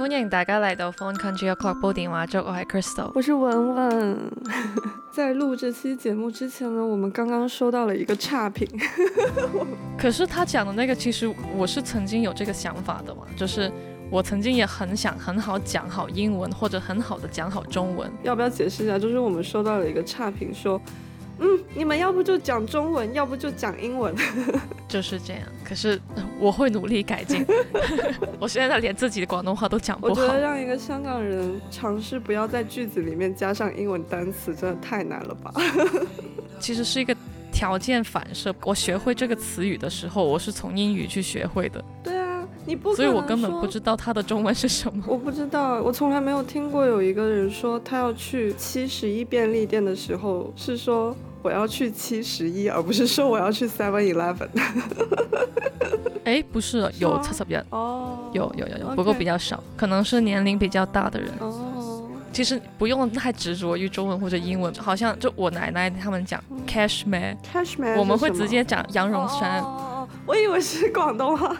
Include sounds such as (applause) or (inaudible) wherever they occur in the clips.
歡迎大家嚟到 Phone Country O'Clock 煲電話粥，我係 Crystal。我是文文。(laughs) 在录这期节目之前呢，我们刚刚收到了一个差评。(laughs) 可是他讲的那个，其实我是曾经有这个想法的嘛，就是我曾经也很想很好讲好英文，或者很好的讲好中文。要不要解释一下？就是我们收到了一个差评，说，嗯，你们要不就讲中文，要不就讲英文。(laughs) 就是这样。可是呃我会努力改进。(laughs) 我现在连自己的广东话都讲不好我觉得。让一个香港人尝试不要在句子里面加上英文单词，真的太难了吧？(laughs) (laughs) 其实是一个条件反射。我学会这个词语的时候，我是从英语去学会的，对啊，你不所以我根本不知道他的中文是什么。我不知道，我从来没有听过有一个人说他要去七十一便利店的时候是说我要去七十一，而不是说我要去 Seven Eleven。(laughs) 哎，不是，有吗七十一，哦，有有有有，不过比较少，可能是年龄比较大的人。哦，其实不用太执着于中文或者英文，好像就我奶奶他们讲 cashmere，Cashman，我们会是什么直接讲羊绒衫，哦我以为是广东话。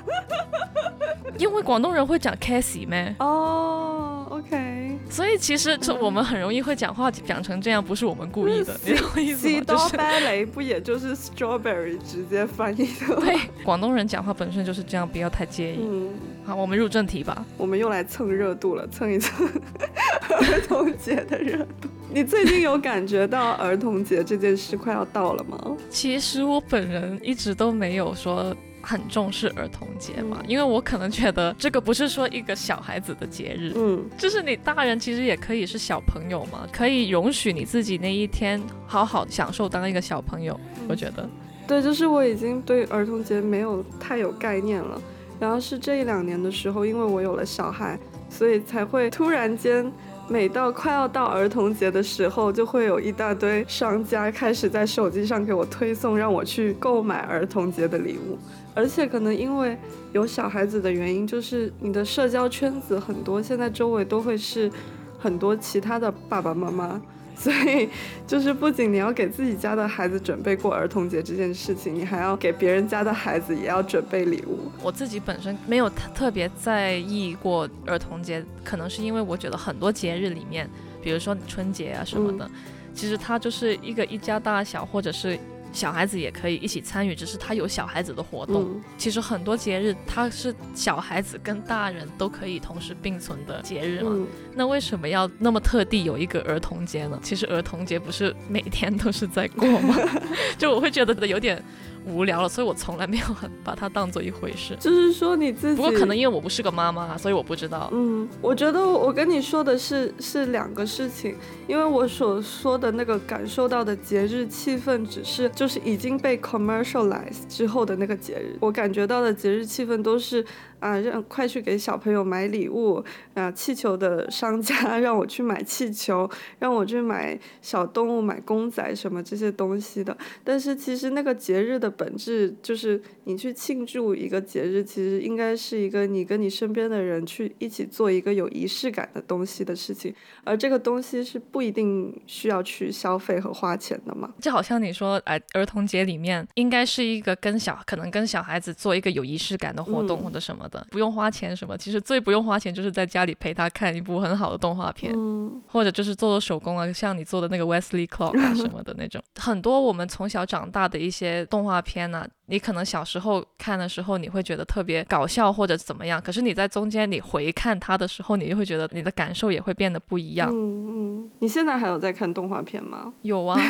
因为广东人会讲 cassie 咩，哦，OK。所以其实就我们很容易会讲话讲成这样，不是我们故意的，你懂我意思吗？就喜多是芭蕾不也就是 strawberry 直接翻译的吗？(laughs) 对广东人讲话本身就是这样，不要太介意。嗯，好，我们入正题吧。我们又来蹭热度了，蹭一蹭 (laughs) 儿童节的热度。你最近有感觉到儿童节这件事快要到了吗？其实我本人一直都没有说很重视儿童节嘛，嗯因为我可能觉得这个不是说一个小孩子的节日，嗯，就是你大人其实也可以是小朋友嘛，可以容许你自己那一天好好享受当一个小朋友。我觉得，对，就是我已经对儿童节没有太有概念了。然后是这一两年的时候，因为我有了小孩，所以才会突然间，每到快要到儿童节的时候，就会有一大堆商家开始在手机上给我推送，让我去购买儿童节的礼物。而且可能因为有小孩子的原因，就是你的社交圈子很多，现在周围都会是很多其他的爸爸妈妈。(laughs) 所以，就是不仅你要给自己家的孩子准备过儿童节这件事情，你还要给别人家的孩子也要准备礼物。我自己本身没有特特别在意过儿童节，可能是因为我觉得很多节日里面，比如说春节啊什么的，其实它就是一个一家大小或者是。小孩子也可以一起参与，只是他有小孩子的活动。嗯，其实很多节日它是小孩子跟大人都可以同时并存的节日嘛。嗯，那为什么要那么特地有一个儿童节呢？其实儿童节不是每天都是在过吗？(laughs) 就我会觉得有点无聊了，所以我从来没有很把它当做一回事。就是说你自己。不过可能因为我不是个妈妈，所以我不知道。嗯，我觉得我跟你说的是是两个事情，因为我所说的那个感受到的节日气氛，只是就是已经被 commercialize 之后的那个节日，我感觉到的节日气氛都是啊，让快去给小朋友买礼物啊，气球的商家 (laughs) 让我去买气球，让我去买小动物、买公仔什么这些东西的。但是其实那个节日的本质就是你去庆祝一个节日，其实应该是一个你跟你身边的人去一起做一个有仪式感的东西的事情，而这个东西是不一定需要去消费和花钱的嘛。就好像你说，哎，儿童节里面应该是一个跟小可能跟小孩子做一个有仪式感的活动嗯或者什么的，不用花钱什么。其实最不用花钱就是在家里陪他看一部很好的动画片。嗯，或者就是做做手工啊，像你做的那个 Wesley Clock 啊 (laughs) 什么的那种，很多我们从小长大的一些动画片呢、你可能小时候看的时候你会觉得特别搞笑或者怎么样，可是你在中间你回看它的时候，你就会觉得你的感受也会变得不一样。嗯嗯，你现在还有在看动画片吗？有啊，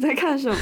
你在看什么？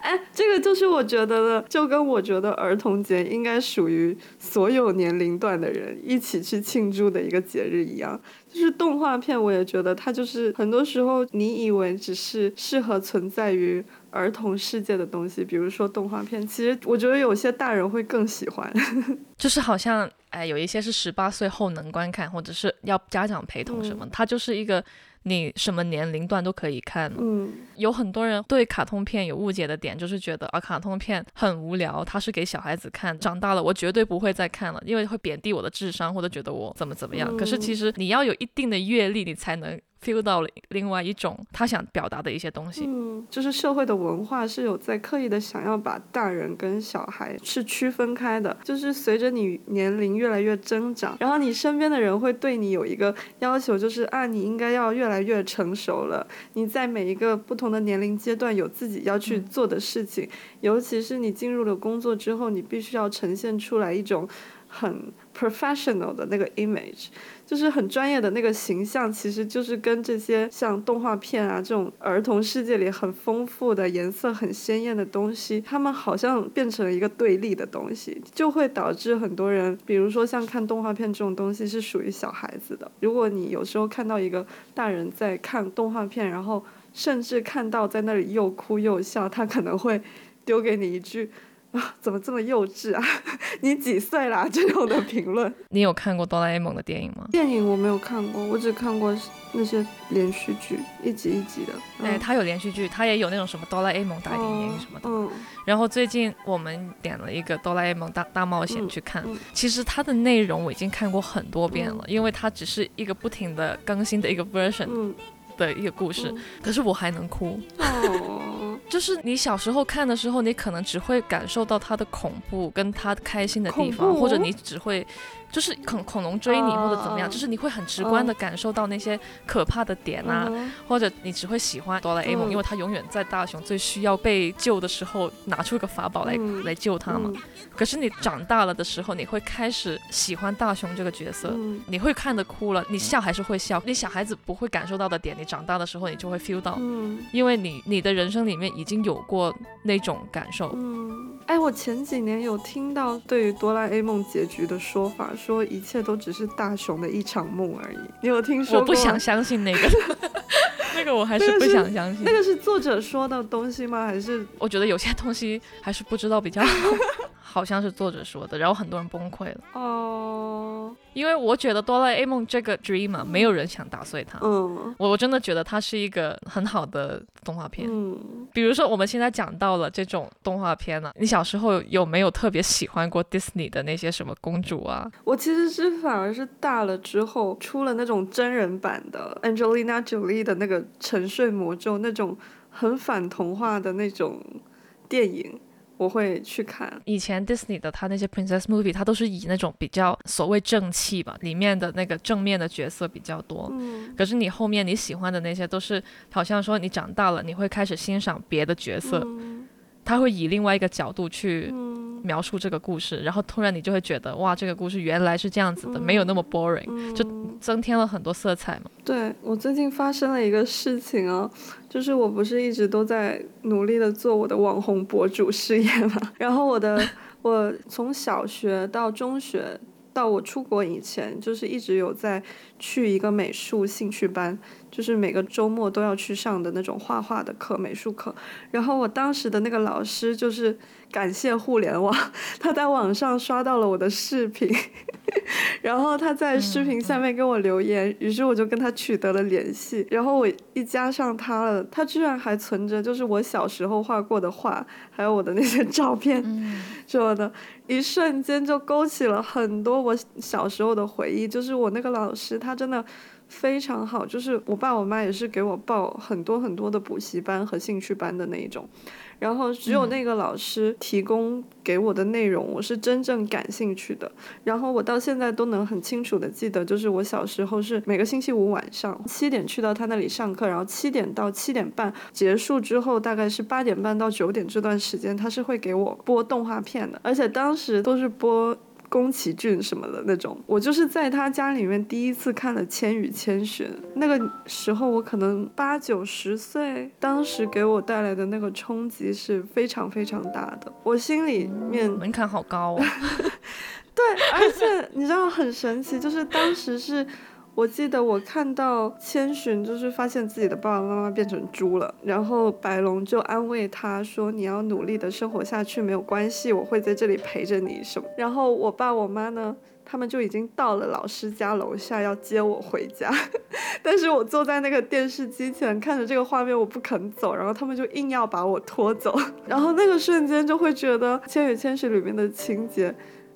哎，这个就是我觉得的，就跟我觉得儿童节应该属于所有年龄段的人一起去庆祝的一个节日一样。就是动画片，我也觉得它就是很多时候你以为只是适合存在于儿童世界的东西，比如说动画片，其实我觉得有些大人会更喜欢。(laughs) 就是好像哎，有一些是十八岁后能观看，或者是要家长陪同什么，它就是一个你什么年龄段都可以看。嗯有很多人对卡通片有误解的点，就是觉得啊，卡通片很无聊，它是给小孩子看，长大了我绝对不会再看了，因为会贬低我的智商，或者觉得我怎么怎么样。嗯可是其实你要有一定的阅历，你才能 feel 到了另外一种他想表达的一些东西。嗯，就是社会的文化是有在刻意的想要把大人跟小孩是区分开的，就是随着你年龄越来越增长，然后你身边的人会对你有一个要求，就是啊，你应该要越来越成熟了，你在每一个不同的年龄阶段有自己要去做的事情，尤其是你进入了工作之后，你必须要呈现出来一种很 professional 的那个 image。就是很专业的那个形象，其实就是跟这些像动画片啊这种儿童世界里很丰富的颜色很鲜艳的东西，他们好像变成了一个对立的东西，就会导致很多人，比如说像看动画片这种东西是属于小孩子的。如果你有时候看到一个大人在看动画片，然后甚至看到在那里又哭又笑，他可能会丢给你一句。啊，怎么这么幼稚啊？(laughs) 你几岁啦？这种的评论。你有看过哆啦 A 梦的电影吗？电影我没有看过，我只看过那些连续剧，一集一集的。哎，它有连续剧，它也有那种什么哆啦 A 梦大电影什么的。嗯。然后最近我们点了一个哆啦 A 梦大大冒险去看，其实它的内容我已经看过很多遍了，因为它只是一个不停的更新的一个 version 的一个故事，可是我还能哭。就是你小时候看的时候，你可能只会感受到它的恐怖跟它开心的地方，或者你只会。就是恐恐龙追你或者怎么样，就是你会很直观的感受到那些可怕的点啊，或者你只会喜欢哆啦 A 梦，因为他永远在大雄最需要被救的时候拿出一个法宝来来救他嘛。可是你长大了的时候，你会开始喜欢大雄这个角色，你会看得哭了，你笑还是会笑，你小孩子不会感受到的点，你长大的时候你就会 feel 到，因为你你的人生里面已经有过那种感受。嗯哎，我前几年有听到对于哆啦 A 梦结局的说法，说一切都只是大雄的一场梦而已。你有听说过？我不想相信那个，(laughs) 那个我还是不想相信。那个是作者说的东西吗？还是我觉得有些东西还是不知道比较好。(laughs) 好像是作者说的，然后很多人崩溃了。哦，因为我觉得哆啦 A 梦这个 dream 啊，没有人想打碎它。嗯，我我真的觉得它是一个很好的动画片。嗯，比如说我们现在讲到了这种动画片呢，你小时候有没有特别喜欢过 Disney 的那些什么公主啊？我其实是反而是大了之后出了那种真人版的 Angelina Jolie 的那个沉睡魔咒那种很反童话的那种电影。我会去看以前 Disney 的他那些 Princess Movie，他都是以那种比较所谓正气吧，里面的那个正面的角色比较多。嗯。可是你后面你喜欢的那些都是好像说你长大了，你会开始欣赏别的角色，他会以另外一个角度去。描述这个故事，然后突然你就会觉得哇，这个故事原来是这样子的，没有那么 boring，就增添了很多色彩嘛。对我最近发生了一个事情啊，就是我不是一直都在努力的做我的网红博主事业嘛，(laughs) 然后我的 (laughs) 我从小学到中学到我出国以前，就是一直有在去一个美术兴趣班。就是每个周末都要去上的那种画画的课，美术课。然后我当时的那个老师就是感谢互联网，(laughs) 他在网上刷到了我的视频，(laughs) 然后他在视频下面给我留言，于是我就跟他取得了联系。然后我一加上他了，他居然还存着就是我小时候画过的画，还有我的那些照片什么的，一瞬间就勾起了很多我小时候的回忆。就是我那个老师，他真的。非常好，就是我爸我妈也是给我报很多很多的补习班和兴趣班的那一种，然后只有那个老师提供给我的内容，我是真正感兴趣的。然后我到现在都能很清楚的记得，就是我小时候是每个星期五晚上七点去到他那里上课，然后七点到七点半结束之后，大概是八点半到九点这段时间，他是会给我播动画片的，而且当时都是播。宫崎骏什么的那种，我就是在他家里面第一次看了《千与千寻》，那个时候我可能八九十岁，当时给我带来的那个冲击是非常非常大的，我心里面门槛好高哦。(laughs) 对，而且你知道很神奇，就是当时是。我记得我看到千寻，就是发现自己的爸爸妈妈变成猪了，然后白龙就安慰他说：“你要努力的生活下去，没有关系，我会在这里陪着你什么。”然后我爸我妈呢，他们就已经到了老师家楼下要接我回家，(laughs) 但是我坐在那个电视机前看着这个画面，我不肯走，然后他们就硬要把我拖走，(laughs) 然后那个瞬间就会觉得《千与千寻》里面的情节。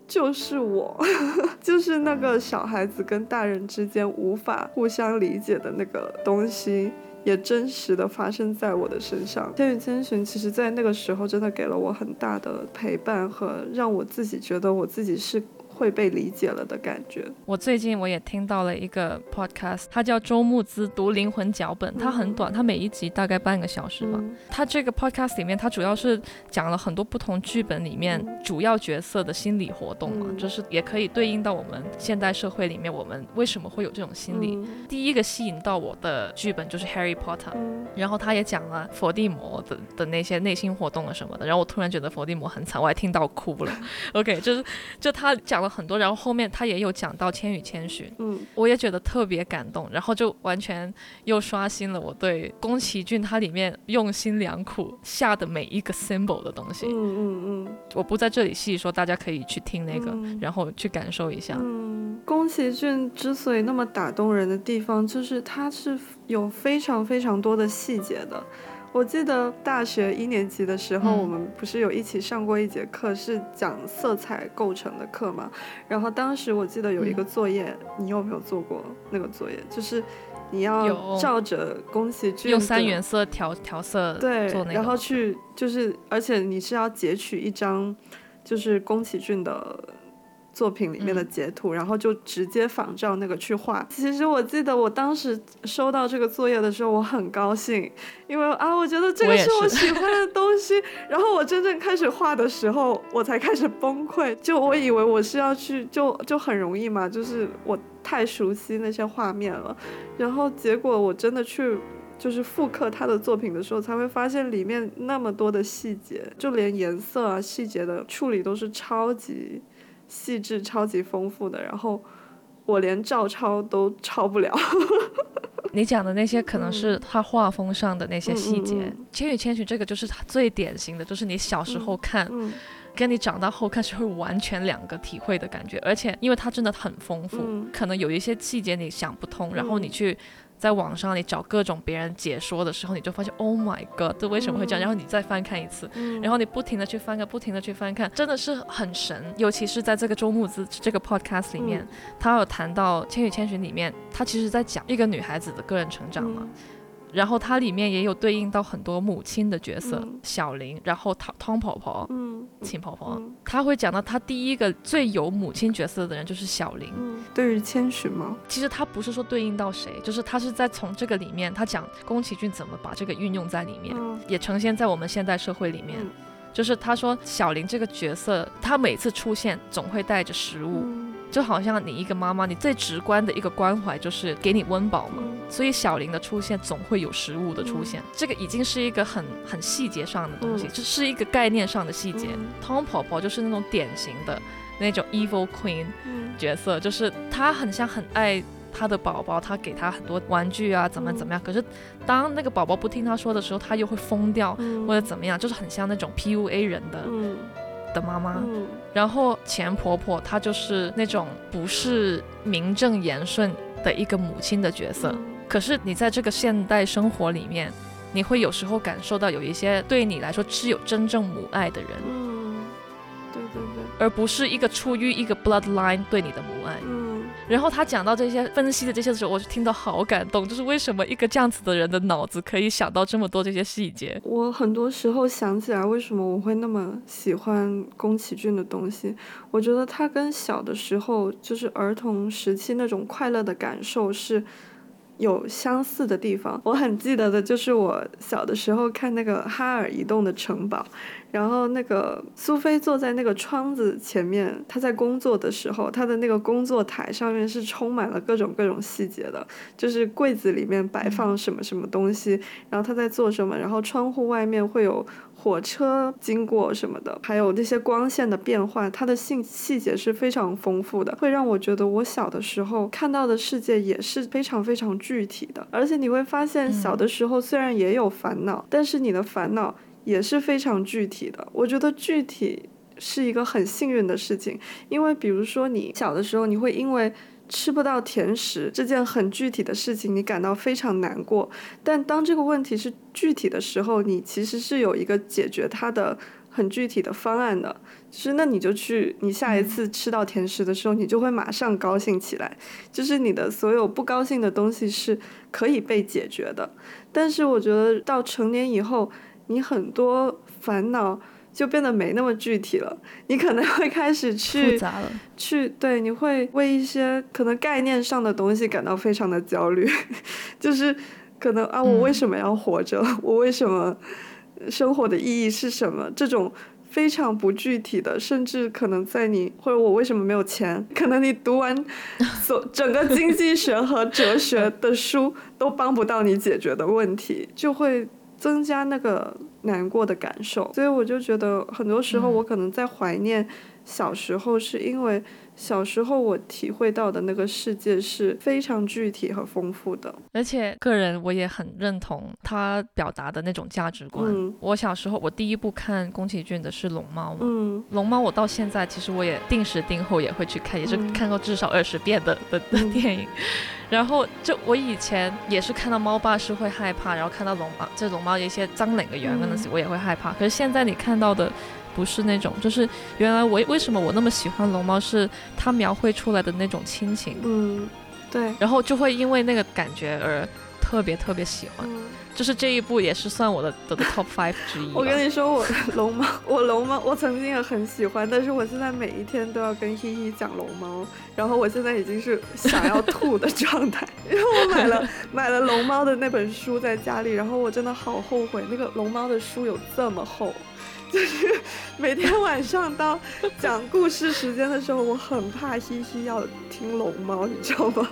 就是我，(laughs) 就是那个小孩子跟大人之间无法互相理解的那个东西，也真实的发生在我的身上。《千与千寻》其实在那个时候真的给了我很大的陪伴和让我自己觉得我自己是。会被理解了的感觉。我最近我也听到了一个 podcast，它叫周牧之读灵魂脚本，它很短，它每一集大概半个小时吧。它这个 podcast 里面，它主要是讲了很多不同剧本里面主要角色的心理活动嘛，就是也可以对应到我们现代社会里面，我们为什么会有这种心理。第一个吸引到我的剧本就是 Harry Potter，然后他也讲了伏地魔的的那些内心活动啊什么的，然后我突然觉得伏地魔很惨，我还听到哭了。(laughs) OK，就是就他讲了。很多，然后后面他也有讲到《千与千寻》，嗯，我也觉得特别感动，然后就完全又刷新了我对宫崎骏他里面用心良苦下的每一个 symbol 的东西，嗯嗯嗯，我不在这里细说，大家可以去听那个，然后去感受一下。嗯，宫崎骏之所以那么打动人的地方，就是他是有非常非常多的细节的。我记得大学一年级的时候，我们不是有一起上过一节课，是讲色彩构成的课嘛？然后当时我记得有一个作业，你有没有做过那个作业？就是你要照着宫崎骏用三原色调调色对，然后去就是，而且你是要截取一张就是宫崎骏的。作品里面的截图，然后就直接仿照那个去画。其实我记得我当时收到这个作业的时候，我很高兴，因为啊，我觉得这个是我喜欢的东西。(laughs) 然后我真正开始画的时候，我才开始崩溃。就我以为我是要去，就就很容易嘛，就是我太熟悉那些画面了。然后结果我真的去就是复刻他的作品的时候，才会发现里面那么多的细节，就连颜色啊细节的处理都是超级。细致超级丰富的，然后我连照抄都抄不了。(laughs) 你讲的那些可能是他画风上的那些细节，《千与千寻》这个就是他最典型的，就是你小时候看，跟你长大后看是会完全两个体会的感觉，而且因为它真的很丰富，可能有一些细节你想不通，然后你去。在网上你找各种别人解说的时候，你就发现 Oh my God，这为什么会这样？然后你再翻看一次，然后你不停的去翻看，不停的去翻看，真的是很神。尤其是在这个周木子这个 podcast 里面，他有谈到《千与千寻》里面，他其实在讲一个女孩子的个人成长嘛。然后它里面也有对应到很多母亲的角色，小林，然后汤汤婆婆，嗯，秦婆婆，他会讲到他第一个最有母亲角色的人就是小林。对于千寻吗？其实他不是说对应到谁，就是他是在从这个里面，他讲宫崎骏怎么把这个运用在里面，也呈现在我们现代社会里面。就是他说小林这个角色，他每次出现总会带着食物。就好像你一个妈妈，你最直观的一个关怀就是给你温饱嘛，所以小林的出现总会有食物的出现，这个已经是一个很很细节上的东西，这是一个概念上的细节。汤婆婆就是那种典型的那种 evil queen 角色，就是她很像很爱她的宝宝，她给她很多玩具啊，怎么怎么样，可是当那个宝宝不听她说的时候，她又会疯掉或者怎么样，就是很像那种 PUA 人的。的妈妈，然后钱婆婆她就是那种不是名正言顺的一个母亲的角色，可是你在这个现代生活里面，你会有时候感受到有一些对你来说是有真正母爱的人，嗯，对对对，而不是一个出于一个 bloodline 对你的母爱。嗯然后他讲到这些分析的这些的时候，我就听到好感动。就是为什么一个这样子的人的脑子可以想到这么多这些细节？我很多时候想起来，为什么我会那么喜欢宫崎骏的东西？我觉得他跟小的时候，就是儿童时期那种快乐的感受是。有相似的地方，我很记得的就是我小的时候看那个哈尔移动的城堡，然后那个苏菲坐在那个窗子前面，她在工作的时候，她的那个工作台上面是充满了各种各种细节的，就是柜子里面摆放什么什么东西，然后她在做什么，然后窗户外面会有。火车经过什么的，还有那些光线的变换，它的细细节是非常丰富的，会让我觉得我小的时候看到的世界也是非常非常具体的。而且你会发现，小的时候虽然也有烦恼，但是你的烦恼也是非常具体的。我觉得具体是一个很幸运的事情，因为比如说你小的时候，你会因为。吃不到甜食这件很具体的事情，你感到非常难过。但当这个问题是具体的时候，你其实是有一个解决它的。很具体的方案的，就是那你就去，你下一次吃到甜食的时候，你就会马上高兴起来，就是你的所有不高兴的东西是可以被解决的。但是我觉得到成年以后，你很多烦恼就变得没那么具体了，你可能会开始去去对，你会为一些可能概念上的东西感到非常的焦虑，(laughs) 就是可能啊，我为什么要活着？(laughs) 我为什么？生活的意义是什么？这种非常不具体的，甚至可能在你或者我为什么没有钱？(laughs) 可能你读完所整个经济学和哲学的书都帮不到你解决的问题，就会增加那个难过的感受。所以我就觉得，很多时候我可能在怀念小时候，是因为。小时候我体会到的那个世界是非常具体和丰富的，而且个人我也很认同他表达的那种价值观。我小时候我第一部看宫崎骏的是《龙猫》，嗯，《龙猫》我到现在其实我也定时定后也会去看，也是看过至少二十遍的的的电影。然后就我以前也是看到猫爸是会害怕，然后看到龙猫这龙猫一些脏脸的原那些我也会害怕。可是现在你看到的。不是那种，就是原来我为什么我那么喜欢龙猫，是它描绘出来的那种亲情，嗯，对，然后就会因为那个感觉而特别特别喜欢，就是这一部也是算我的的 top five 之一。我跟你说，我龙猫，(laughs) 我龙猫，我曾经也很喜欢，但是我现在每一天都要跟依依讲龙猫，然后我现在已经是想要吐的状态，(laughs) 因为我买了买了龙猫的那本书在家里，然后我真的好后悔，那个龙猫的书有这么厚。(laughs) 就是每天晚上到讲故事时间的时候，我很怕西西要听龙猫，你知道吗？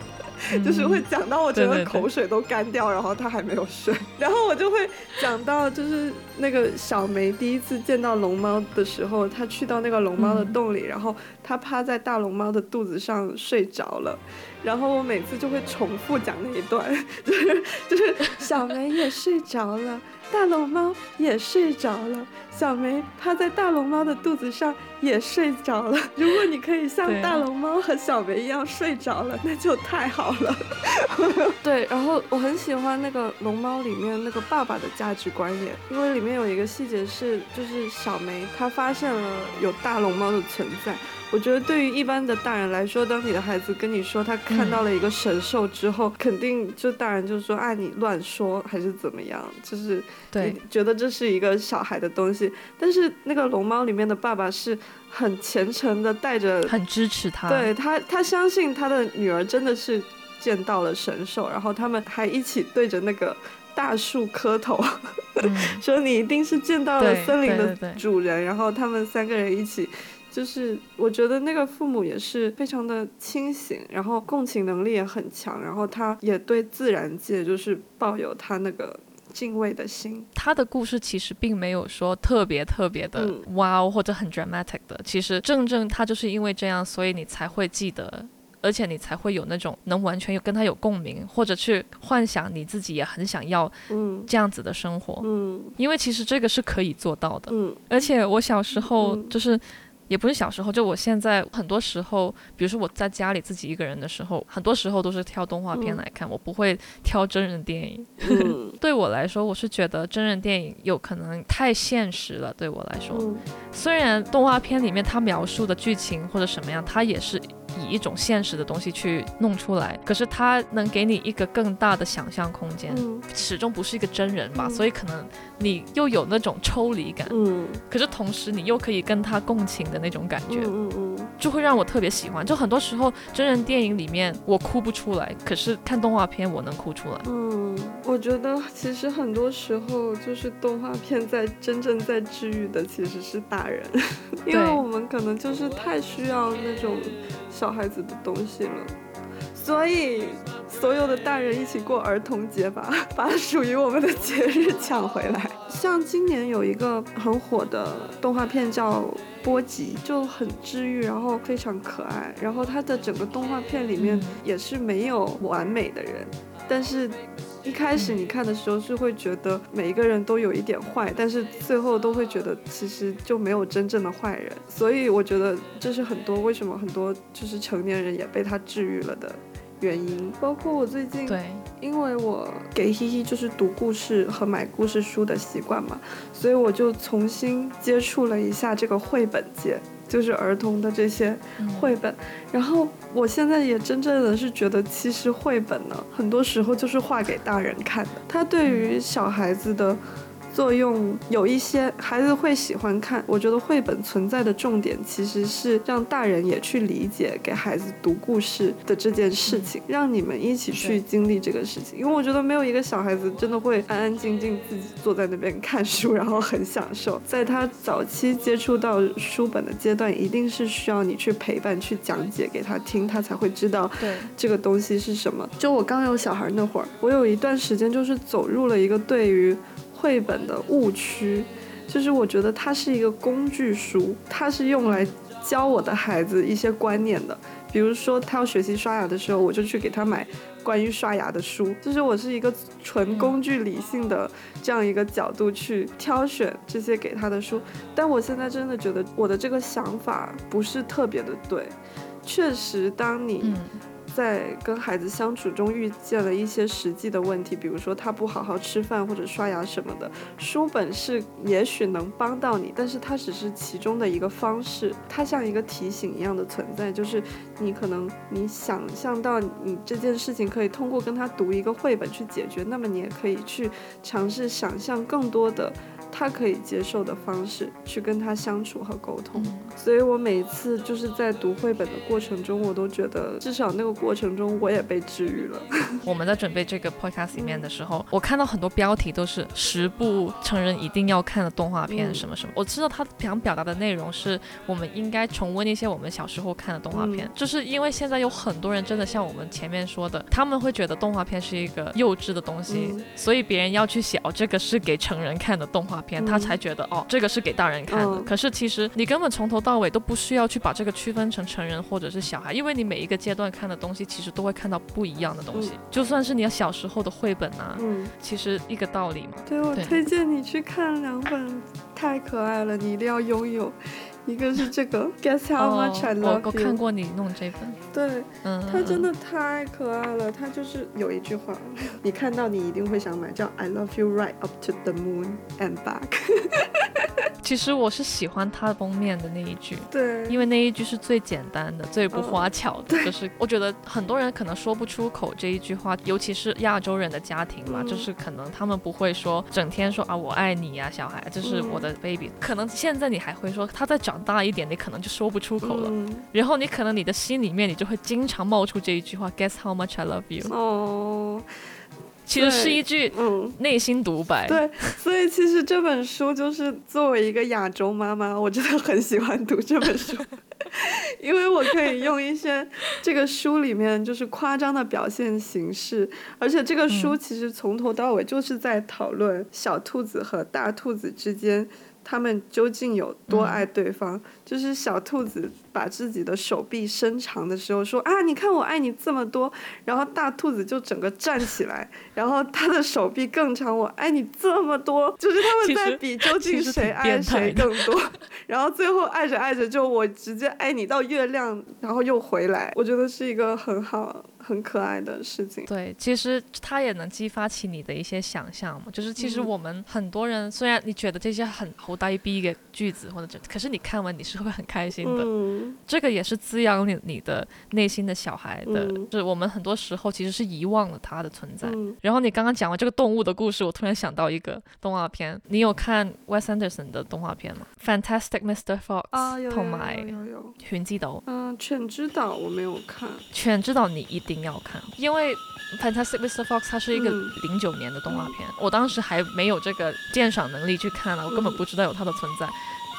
就是会讲到我觉得口水都干掉，然后他还没有睡，然后我就会讲到就是那个小梅第一次见到龙猫的时候，她去到那个龙猫的洞里，然后她趴在大龙猫的肚子上睡着了，然后我每次就会重复讲那一段，就是就是小梅也睡着了。大龙猫也睡着了，小梅趴在大龙猫的肚子上也睡着了。(laughs) 如果你可以像大龙猫和小梅一样睡着了，(laughs) 那就太好了。(laughs) 对，然后我很喜欢那个龙猫里面那个爸爸的价值观也，因为里面有一个细节是，就是小梅她发现了有大龙猫的存在。我觉得对于一般的大人来说，当你的孩子跟你说他看到了一个神兽之后，肯定就大人就说啊你乱说还是怎么样，就是对觉得这是一个小孩的东西。但是那个龙猫里面的爸爸是很虔诚的，带着 (laughs) 很支持他，对他他相信他的女儿真的是见到了神兽，然后他们还一起对着那个大树磕头，(laughs) 说你一定是见到了森林的主人，然后他们三个人一起。就是我觉得那个父母也是非常的清醒，然后共情能力也很强，然后他也对自然界就是抱有他那个敬畏的心。他的故事其实并没有说特别特别的哇哦或者很 dramatic 的，其实正正他就是因为这样，所以你才会记得，而且你才会有那种能完全有跟他有共鸣，或者去幻想你自己也很想要这样子的生活。嗯，因为其实这个是可以做到的。嗯，而且我小时候就是。也不是小时候，就我现在很多时候，比如说我在家里自己一个人的时候，很多时候都是挑动画片来看，我不会挑真人电影。(laughs) 对我来说，我是觉得真人电影有可能太现实了。对我来说，虽然动画片里面它描述的剧情或者什么样，它也是。以一种现实的东西去弄出来，可是它能给你一个更大的想象空间，始终不是一个真人吧，所以可能你又有那种抽离感，嗯，可是同时你又可以跟他共情的那种感觉，嗯嗯，就会让我特别喜欢。就很多时候真人电影里面我哭不出来，可是看动画片我能哭出来。嗯，我觉得其实很多时候就是动画片在真正在治愈的其实是大人，(laughs) 因为我们可能就是太需要那种。小孩子的东西了，所以所有的大人一起过儿童节吧，(laughs) 把属于我们的节日抢回来。像今年有一个很火的动画片叫《波吉》，就很治愈，然后非常可爱。然后它的整个动画片里面也是没有完美的人，但是。一开始你看的时候是会觉得每一个人都有一点坏，但是最后都会觉得其实就没有真正的坏人，所以我觉得这是很多为什么很多就是成年人也被他治愈了的原因。包括我最近，对，因为我给希希就是读故事和买故事书的习惯嘛，所以我就重新接触了一下这个绘本界。就是儿童的这些绘本，然后我现在也真正的是觉得，其实绘本呢，很多时候就是画给大人看的，它对于小孩子的。作用有一些孩子会喜欢看，我觉得绘本存在的重点其实是让大人也去理解给孩子读故事的这件事情，让你们一起去经历这个事情。因为我觉得没有一个小孩子真的会安安静静自己坐在那边看书，然后很享受。在他早期接触到书本的阶段，一定是需要你去陪伴、去讲解给他听，他才会知道这个东西是什么。就我刚有小孩那会儿，我有一段时间就是走入了一个对于。绘本的误区，就是我觉得它是一个工具书，它是用来教我的孩子一些观念的。比如说他要学习刷牙的时候，我就去给他买关于刷牙的书。就是我是一个纯工具理性的这样一个角度去挑选这些给他的书。但我现在真的觉得我的这个想法不是特别的对。确实，当你。在跟孩子相处中遇见了一些实际的问题，比如说他不好好吃饭或者刷牙什么的，书本是也许能帮到你，但是它只是其中的一个方式，它像一个提醒一样的存在，就是你可能你想象到你这件事情可以通过跟他读一个绘本去解决，那么你也可以去尝试想象更多的。他可以接受的方式去跟他相处和沟通，所以我每次就是在读绘本的过程中，我都觉得至少那个过程中我也被治愈了。(laughs) 我们在准备这个 podcast 里面的时候，我看到很多标题都是十部成人一定要看的动画片什么什么。我知道他想表达的内容是我们应该重温一些我们小时候看的动画片，就是因为现在有很多人真的像我们前面说的，他们会觉得动画片是一个幼稚的东西，所以别人要去写哦，这个是给成人看的动画。片，他才觉得哦，这个是给大人看的。可是其实你根本从头到尾都不需要去把这个区分成成人或者是小孩，因为你每一个阶段看的东西，其实都会看到不一样的东西。就算是你小时候的绘本啊，嗯，其实一个道理嘛。对我推荐你去看两本，太可爱了，你一定要拥有。一个是这个，Guess how much I love you。我看过你弄这本。对，嗯，它真的太可爱了。它就是有一句话，你看到你一定会想买，叫 I love you right up to the moon and back。其实我是喜欢它封面的那一句，对，因为那一句是最简单的、最不花巧的，就是我觉得很多人可能说不出口这一句话，尤其是亚洲人的家庭嘛，就是可能他们不会说整天说啊我爱你呀，小孩，这是我的 baby。可能现在你还会说，他再长大一点，你可能就说不出口了，然后你可能你的心里面你就会经常冒出这一句话，Guess how much I love you。哦。其实是一句嗯内心独白。对，所以其实这本书就是作为一个亚洲妈妈，我真的很喜欢读这本书，(laughs) 因为我可以用一些这个书里面就是夸张的表现形式，而且这个书其实从头到尾就是在讨论小兔子和大兔子之间。他们究竟有多爱对方？就是小兔子把自己的手臂伸长的时候说啊，你看我爱你这么多。然后大兔子就整个站起来，(laughs) 然后他的手臂更长，我爱你这么多。就是他们在比究竟谁爱谁更多。(laughs) 然后最后爱着爱着就我直接爱你到月亮，然后又回来。我觉得是一个很好。很可爱的事情，对，其实它也能激发起你的一些想象嘛。就是其实我们很多人，虽然你觉得这些很猴呆逼的句子或者这，可是你看完你是会很开心的。嗯，这个也是滋养你你的内心的小孩的。就是我们很多时候其实是遗忘了它的存在。然后你刚刚讲完这个动物的故事，我突然想到一个动画片，你有看 Wes Anderson 的动画片吗？Fantastic Mr. Fox 啊，有有有有。犬之岛。嗯，犬之岛我没有看。犬之岛你一定。要看，因为《Fantastic Mr. Fox》它是一个零九年的动画片，我当时还没有这个鉴赏能力去看了，我根本不知道有它的存在。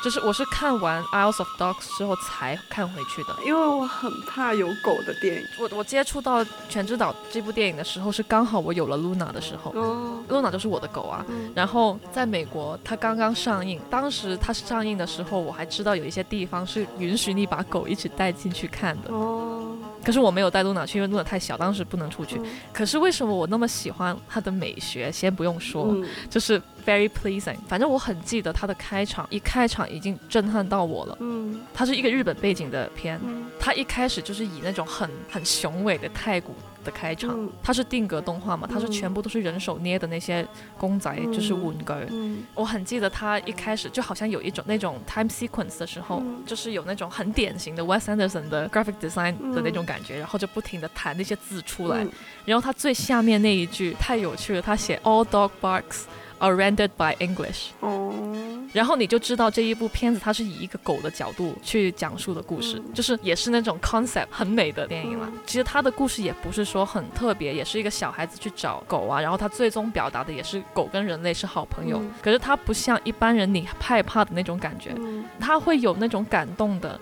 就是我是看完《Isles of Dogs》之后才看回去的，因为我很怕有狗的电影。我我接触到《全知岛》这部电影的时候，是刚好我有了 Luna 的时候。哦，Luna 就是我的狗啊。然后在美国，它刚刚上映，当时它上映的时候，我还知道有一些地方是允许你把狗一起带进去看的。哦。可是我没有带露娜去，因为露娜太小，当时不能出去。可是为什么我那么喜欢它的美学？先不用说，就是 very pleasing。反正我很记得它的开场，一开场已经震撼到我了。嗯，它是一个日本背景的片，它一开始就是以那种很很雄伟的太古。的开场，它是定格动画嘛，它是全部都是人手捏的那些公仔，就是文具。我很记得它一开始就好像有一种那种 time sequence 的时候，就是有那种很典型的 Wes Anderson 的 graphic design 的那种感觉，然后就不停的弹那些字出来，然后它最下面那一句太有趣了，他写 All dog barks are rendered by English。然后你就知道这一部片子它是以一个狗的角度去讲述的故事，就是也是那种 concept 很美的电影了。其实它的故事也不是说很特别，也是一个小孩子去找狗啊，然后他最终表达的也是狗跟人类是好朋友。可是它不像一般人你害怕的那种感觉，它会有那种感动的，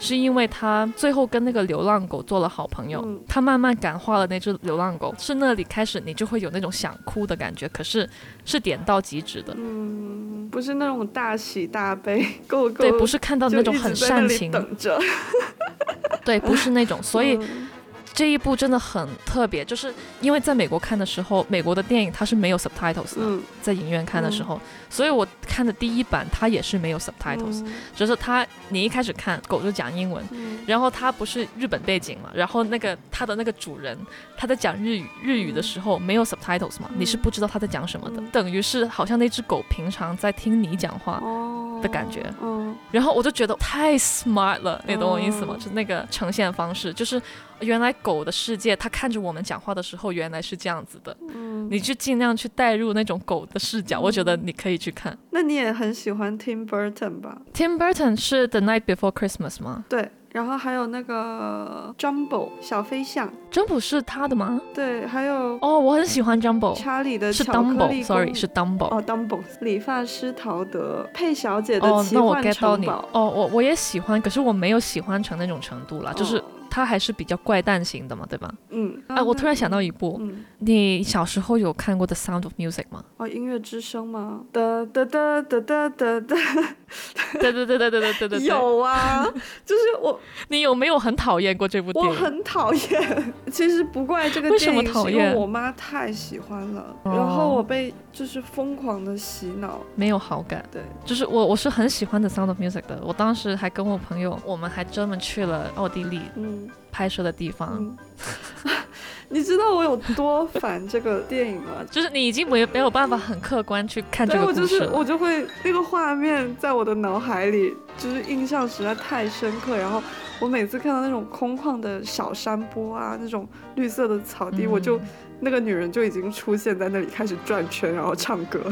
是因为他最后跟那个流浪狗做了好朋友，他慢慢感化了那只流浪狗，是那里开始你就会有那种想哭的感觉，可是是点到即止的，嗯，不是那种。大喜大悲，够够对，不是看到那种很煽情，等着，(laughs) 对，不是那种，所以。这一部真的很特别，就是因为在美国看的时候，美国的电影它是没有 subtitles 的，在影院看的时候，所以我看的第一版它也是没有 subtitles，就是它你一开始看狗就讲英文，然后它不是日本背景嘛，然后那个它的那个主人他在讲日语日语的时候没有 subtitles 嘛，你是不知道他在讲什么的，等于是好像那只狗平常在听你讲话的感觉，然后我就觉得太 smart 了，你懂我意思吗？就那个呈现方式，就是。原来狗的世界，它看着我们讲话的时候，原来是这样子的。嗯，你就尽量去带入那种狗的视角，我觉得你可以去看。那你也很喜欢 Tim Burton 吧？Tim Burton 是 The Night Before Christmas 吗？对，然后还有那个 Jumbo 小飞象，Jumbo 是他的吗？对，还有哦，我很喜欢 Jumbo。查理的是 Dumbo，Sorry，是 Dumbo。哦，Dumbo，理发师陶德，佩小姐的奇幻城堡。哦，我我也喜欢，可是我没有喜欢成那种程度了，就是。它还是比较怪诞型的嘛，对吧？嗯。哎，我突然想到一部，你小时候有看过《The Sound of Music》吗？哦，音乐之声吗？哒哒哒哒哒哒哒。(laughs) 对对对对对对对对。(laughs) 有啊，就是我。(laughs) 你有没有很讨厌过这部电影？我很讨厌。其实不怪这个电影，是因为我妈太喜欢了，然后我被就是疯狂的洗脑，没有好感。对，就是我我是很喜欢《The Sound of Music》的，我当时还跟我朋友，我们还专门去了奥地利。嗯。拍摄的地方，(laughs) 你知道我有多烦这个电影吗？(laughs) 就是你已经没没有办法很客观去看这个故事，我就会那个画面在我的脑海里，就是印象实在太深刻。然后我每次看到那种空旷的小山坡啊，那种绿色的草地，我就那个女人就已经出现在那里开始转圈，然后唱歌。(laughs)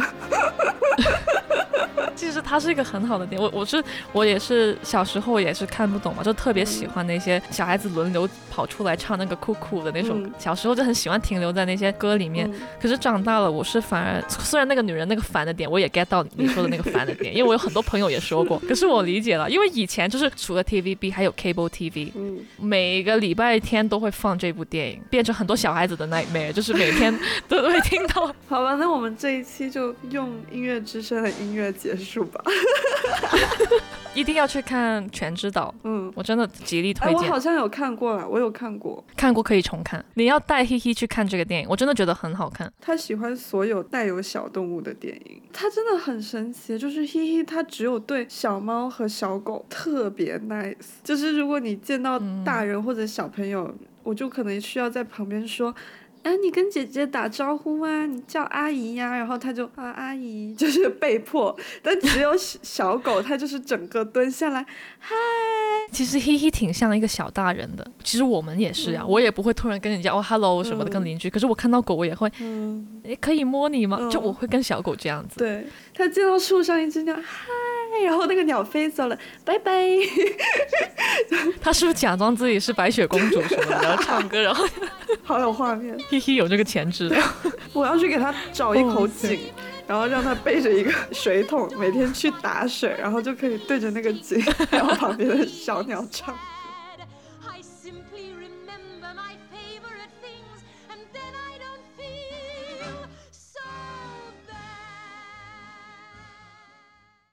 其实它是一个很好的电影，我我是我也是小时候也是看不懂嘛，就特别喜欢那些小孩子轮流跑出来唱那个酷酷的那种，小时候就很喜欢停留在那些歌里面。可是长大了，我是反而虽然那个女人那个烦的点我也 get 到你说的那个烦的点，因为 (laughs) 我有很多朋友也说过，可是我理解了，因为以前就是除了 TVB 还有 Cable TV，嗯每个礼拜天都会放这部电影，变成很多小孩子的 nightmare，就是每天 (laughs) 都会听到。(laughs) 好吧，那我们这一期就用音乐之声的音乐结束。数吧，(laughs) 一定要去看《全知道》。嗯，我真的极力推荐。我好像有看过了，我有看过，看过可以重看。你要带嘿嘿去看这个电影，我真的觉得很好看。他喜欢所有带有小动物的电影，他真的很神奇。就是嘿嘿，他只有对小猫和小狗特别 nice。就是如果你见到大人或者小朋友，我就可能需要在旁边说。哎，你跟姐姐打招呼啊，你叫阿姨呀，然后他就啊阿姨，就是被迫，但只有小狗，它就是整个蹲下来，嗨。其实嘿嘿挺像一个小大人的，其实我们也是呀，我也不会突然跟人家哦 hello 什么的跟邻居，可是我看到狗我也会，嗯，可以摸你吗？就我会跟小狗这样子。对，它见到树上一只鸟，嗨，然后那个鸟飞走了，拜拜。(laughs) 他是不是假装自己是白雪公主什么的，然后唱歌，然后 (laughs) 好有画面。嘿嘿，有这个潜质。(laughs) 我要去给他找一口井，然后让他背着一个水桶，每天去打水，然后就可以对着那个井，然后旁边的小鸟唱。